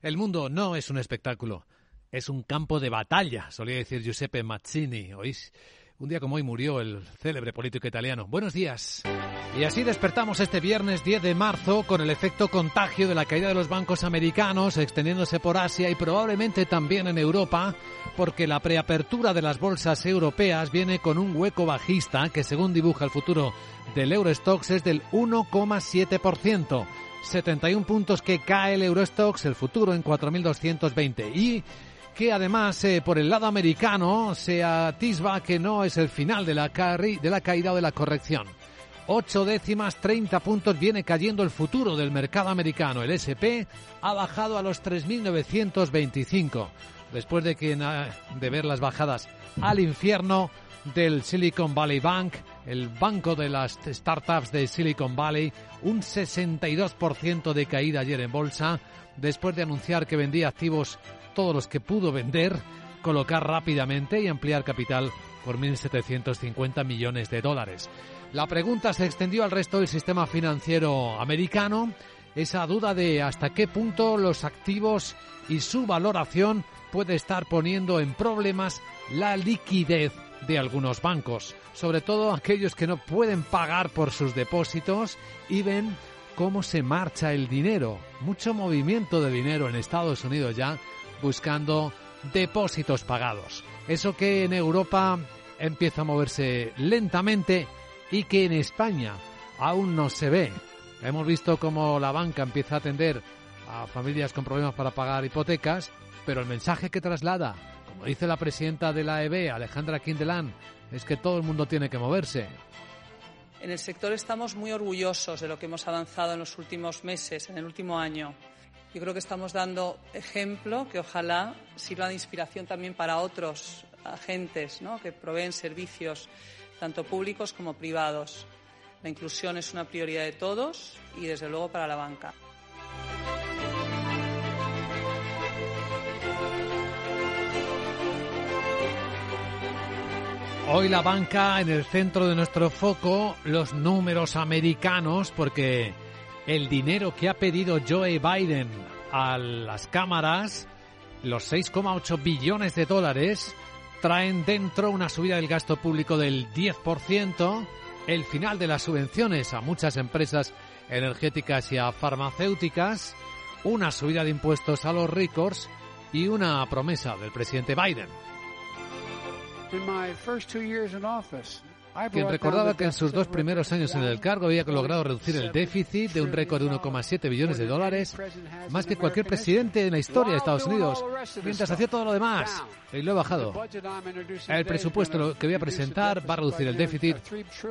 El mundo no es un espectáculo, es un campo de batalla, solía decir Giuseppe Mazzini. ¿Oís? Un día como hoy murió el célebre político italiano. Buenos días. Y así despertamos este viernes 10 de marzo con el efecto contagio de la caída de los bancos americanos extendiéndose por Asia y probablemente también en Europa, porque la preapertura de las bolsas europeas viene con un hueco bajista que según dibuja el futuro del Eurostox es del 1,7%. 71 puntos que cae el Eurostox, el futuro en 4.220 y que además eh, por el lado americano se atisba que no es el final de la, de la caída o de la corrección. 8 décimas, 30 puntos viene cayendo el futuro del mercado americano. El SP ha bajado a los 3.925 después de, que, de ver las bajadas al infierno del Silicon Valley Bank, el banco de las startups de Silicon Valley, un 62% de caída ayer en bolsa, después de anunciar que vendía activos todos los que pudo vender, colocar rápidamente y ampliar capital por 1.750 millones de dólares. La pregunta se extendió al resto del sistema financiero americano, esa duda de hasta qué punto los activos y su valoración puede estar poniendo en problemas la liquidez de algunos bancos, sobre todo aquellos que no pueden pagar por sus depósitos y ven cómo se marcha el dinero. Mucho movimiento de dinero en Estados Unidos ya buscando depósitos pagados. Eso que en Europa empieza a moverse lentamente y que en España aún no se ve. Hemos visto cómo la banca empieza a atender a familias con problemas para pagar hipotecas, pero el mensaje que traslada como dice la presidenta de la EB, Alejandra Quindelán, es que todo el mundo tiene que moverse. En el sector estamos muy orgullosos de lo que hemos avanzado en los últimos meses, en el último año. Yo creo que estamos dando ejemplo que ojalá sirva de inspiración también para otros agentes que proveen servicios tanto públicos como privados. La inclusión es una prioridad de todos y, desde luego, para la banca. Hoy la banca en el centro de nuestro foco, los números americanos, porque el dinero que ha pedido Joe Biden a las cámaras, los 6,8 billones de dólares, traen dentro una subida del gasto público del 10%, el final de las subvenciones a muchas empresas energéticas y a farmacéuticas, una subida de impuestos a los ricos y una promesa del presidente Biden quien recordaba que en sus dos primeros años en el cargo había logrado reducir el déficit de un récord de 1,7 billones de dólares, más que cualquier presidente en la historia de Estados Unidos, mientras hacía todo lo demás. Y lo he bajado. El presupuesto que voy a presentar va a reducir el déficit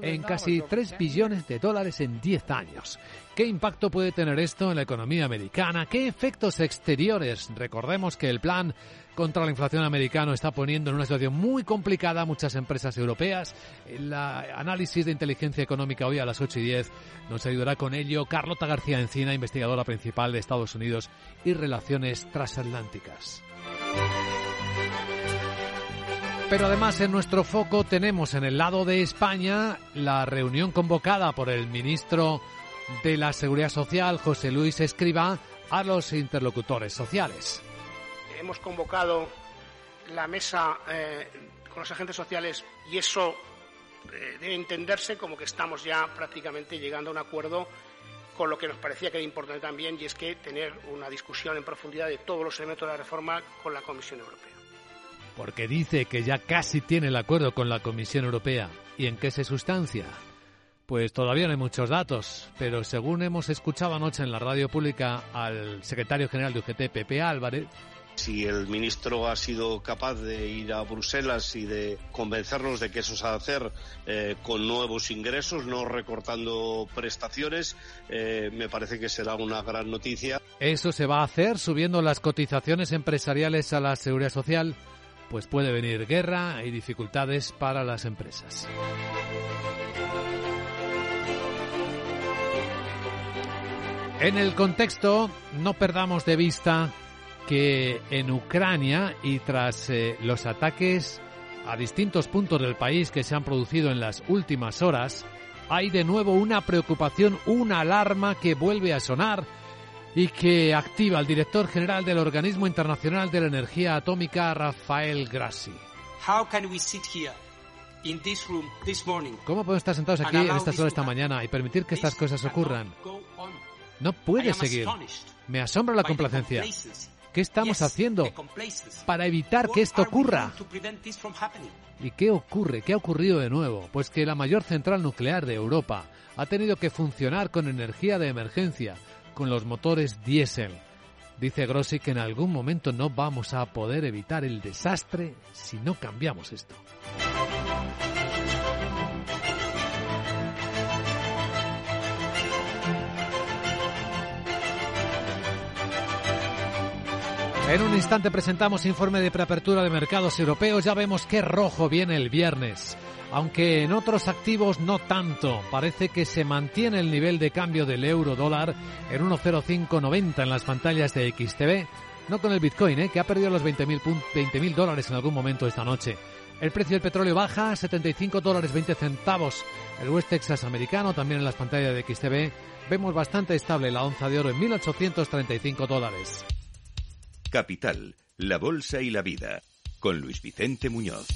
en casi 3 billones de dólares en 10 años. ¿Qué impacto puede tener esto en la economía americana? ¿Qué efectos exteriores? Recordemos que el plan contra la inflación americano está poniendo en una situación muy complicada a muchas empresas europeas. El análisis de inteligencia económica hoy a las 8 y 10 nos ayudará con ello Carlota García Encina, investigadora principal de Estados Unidos y relaciones transatlánticas. Pero además en nuestro foco tenemos en el lado de España la reunión convocada por el ministro de la Seguridad Social, José Luis Escriba, a los interlocutores sociales hemos convocado la mesa eh, con los agentes sociales y eso eh, debe entenderse como que estamos ya prácticamente llegando a un acuerdo con lo que nos parecía que era importante también y es que tener una discusión en profundidad de todos los elementos de la reforma con la Comisión Europea. Porque dice que ya casi tiene el acuerdo con la Comisión Europea. ¿Y en qué se sustancia? Pues todavía no hay muchos datos, pero según hemos escuchado anoche en la radio pública al secretario general de UGT, Pepe Álvarez, si el ministro ha sido capaz de ir a Bruselas y de convencernos de que eso se ha de hacer eh, con nuevos ingresos, no recortando prestaciones, eh, me parece que será una gran noticia. Eso se va a hacer subiendo las cotizaciones empresariales a la seguridad social, pues puede venir guerra y dificultades para las empresas. En el contexto, no perdamos de vista que en Ucrania y tras eh, los ataques a distintos puntos del país que se han producido en las últimas horas, hay de nuevo una preocupación, una alarma que vuelve a sonar y que activa el director general del Organismo Internacional de la Energía Atómica, Rafael Grassi. ¿Cómo podemos estar sentados aquí en estas horas esta mañana y permitir que estas cosas ocurran? No puede seguir. Me asombra la complacencia. ¿Qué estamos haciendo para evitar que esto ocurra? ¿Y qué ocurre? ¿Qué ha ocurrido de nuevo? Pues que la mayor central nuclear de Europa ha tenido que funcionar con energía de emergencia, con los motores diésel. Dice Grossi que en algún momento no vamos a poder evitar el desastre si no cambiamos esto. En un instante presentamos informe de preapertura de mercados europeos. Ya vemos qué rojo viene el viernes. Aunque en otros activos no tanto. Parece que se mantiene el nivel de cambio del euro dólar en 1.0590 en las pantallas de XTV. No con el Bitcoin, ¿eh? que ha perdido los 20.000 dólares en algún momento esta noche. El precio del petróleo baja, 75 dólares 20 centavos. El West Texas americano también en las pantallas de XTV. Vemos bastante estable la onza de oro en 1.835 dólares. Capital, la Bolsa y la Vida, con Luis Vicente Muñoz.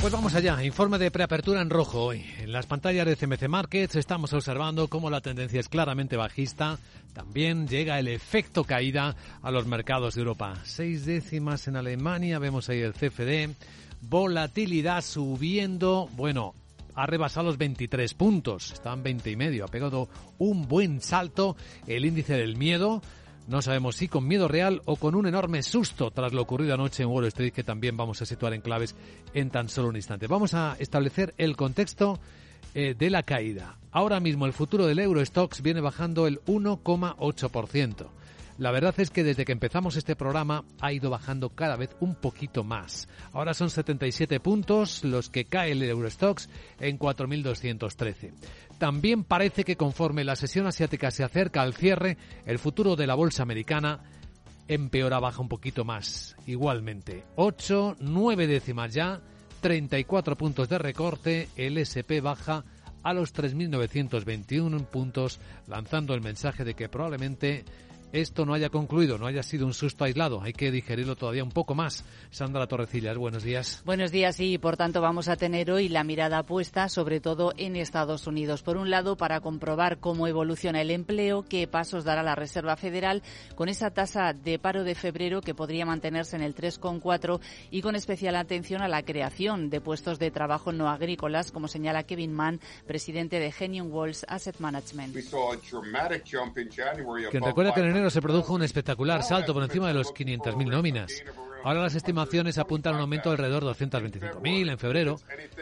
Pues vamos allá, informe de preapertura en rojo hoy. En las pantallas de CMC Markets estamos observando cómo la tendencia es claramente bajista. También llega el efecto caída a los mercados de Europa. Seis décimas en Alemania, vemos ahí el CFD. Volatilidad subiendo, bueno, ha rebasado los 23 puntos, están 20 y medio, ha pegado un buen salto el índice del miedo no sabemos si con miedo real o con un enorme susto tras lo ocurrido anoche en Wall Street, que también vamos a situar en claves en tan solo un instante. Vamos a establecer el contexto eh, de la caída. Ahora mismo el futuro del Eurostox viene bajando el 1,8%. La verdad es que desde que empezamos este programa ha ido bajando cada vez un poquito más. Ahora son 77 puntos los que cae el Eurostox en 4.213. También parece que conforme la sesión asiática se acerca al cierre, el futuro de la bolsa americana empeora, baja un poquito más. Igualmente, 8, 9 décimas ya, 34 puntos de recorte, el SP baja a los 3.921 puntos, lanzando el mensaje de que probablemente esto no haya concluido, no haya sido un susto aislado. Hay que digerirlo todavía un poco más. Sandra Torrecillas, buenos días. Buenos días y por tanto vamos a tener hoy la mirada puesta sobre todo en Estados Unidos. Por un lado, para comprobar cómo evoluciona el empleo, qué pasos dará la Reserva Federal con esa tasa de paro de febrero que podría mantenerse en el 3,4 y con especial atención a la creación de puestos de trabajo no agrícolas, como señala Kevin Mann, presidente de Genium Walls Asset Management. Quien recuerda que en enero se produjo un espectacular salto por encima de los 500.000 nóminas. Ahora las estimaciones apuntan a un aumento de alrededor de 225.000 en febrero.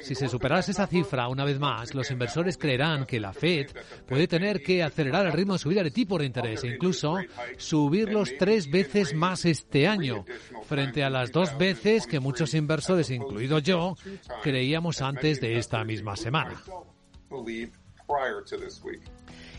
Si se superase esa cifra una vez más, los inversores creerán que la Fed puede tener que acelerar el ritmo de subida de tipo de interés e incluso subirlos tres veces más este año, frente a las dos veces que muchos inversores, incluido yo, creíamos antes de esta misma semana.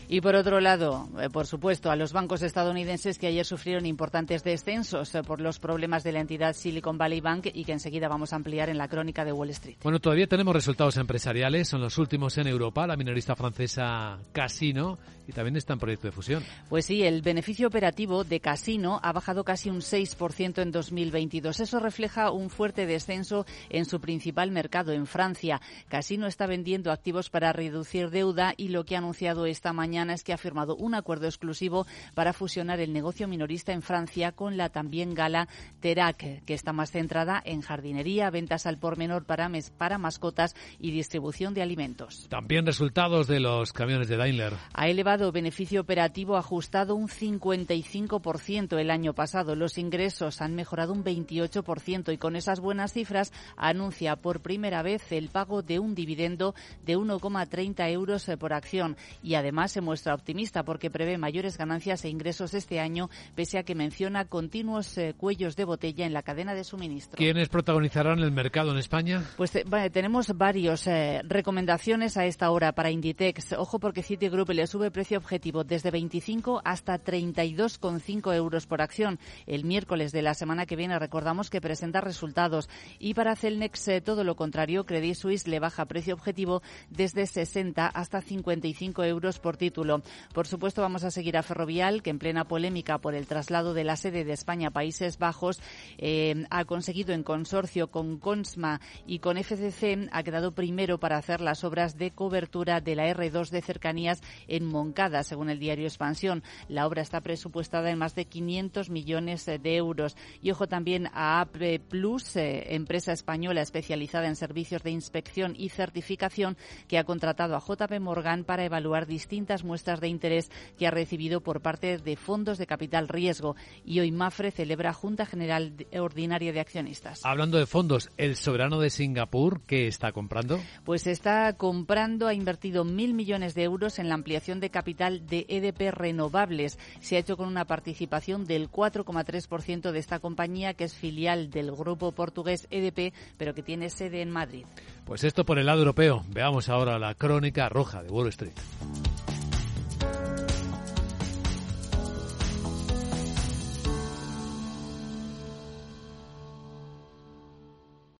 Y por otro lado, eh, por supuesto, a los bancos estadounidenses que ayer sufrieron importantes descensos eh, por los problemas de la entidad Silicon Valley Bank y que enseguida vamos a ampliar en la crónica de Wall Street. Bueno, todavía tenemos resultados empresariales, son los últimos en Europa, la minorista francesa Casino y también está en proyecto de fusión. Pues sí, el beneficio operativo de Casino ha bajado casi un 6% en 2022. Eso refleja un fuerte descenso en su principal mercado, en Francia. Casino está vendiendo activos para reducir deuda y lo que ha anunciado esta mañana es que ha firmado un acuerdo exclusivo para fusionar el negocio minorista en Francia con la también gala Terac, que está más centrada en jardinería, ventas al por menor para, para mascotas y distribución de alimentos. También resultados de los camiones de Daimler. Ha elevado beneficio operativo ajustado un 55% el año pasado. Los ingresos han mejorado un 28% y con esas buenas cifras anuncia por primera vez el pago de un dividendo de 1,30 euros por acción y además muestra optimista porque prevé mayores ganancias e ingresos este año pese a que menciona continuos eh, cuellos de botella en la cadena de suministro. ¿Quiénes protagonizarán el mercado en España? Pues eh, tenemos varios eh, recomendaciones a esta hora para Inditex. Ojo porque Citigroup le sube precio objetivo desde 25 hasta 32,5 euros por acción. El miércoles de la semana que viene recordamos que presenta resultados y para Celnex eh, todo lo contrario, Credit Suisse le baja precio objetivo desde 60 hasta 55 euros por título. Por supuesto, vamos a seguir a Ferrovial, que en plena polémica por el traslado de la sede de España a Países Bajos eh, ha conseguido en consorcio con Consma y con FCC ha quedado primero para hacer las obras de cobertura de la R2 de cercanías en Moncada, según el diario Expansión. La obra está presupuestada en más de 500 millones de euros. Y ojo también a AP Plus, eh, empresa española especializada en servicios de inspección y certificación, que ha contratado a JP Morgan para evaluar distintas muestras de interés que ha recibido por parte de fondos de capital riesgo. Y hoy Mafre celebra Junta General Ordinaria de Accionistas. Hablando de fondos, ¿el soberano de Singapur qué está comprando? Pues está comprando, ha invertido mil millones de euros en la ampliación de capital de EDP Renovables. Se ha hecho con una participación del 4,3% de esta compañía, que es filial del grupo portugués EDP, pero que tiene sede en Madrid. Pues esto por el lado europeo. Veamos ahora la crónica roja de Wall Street.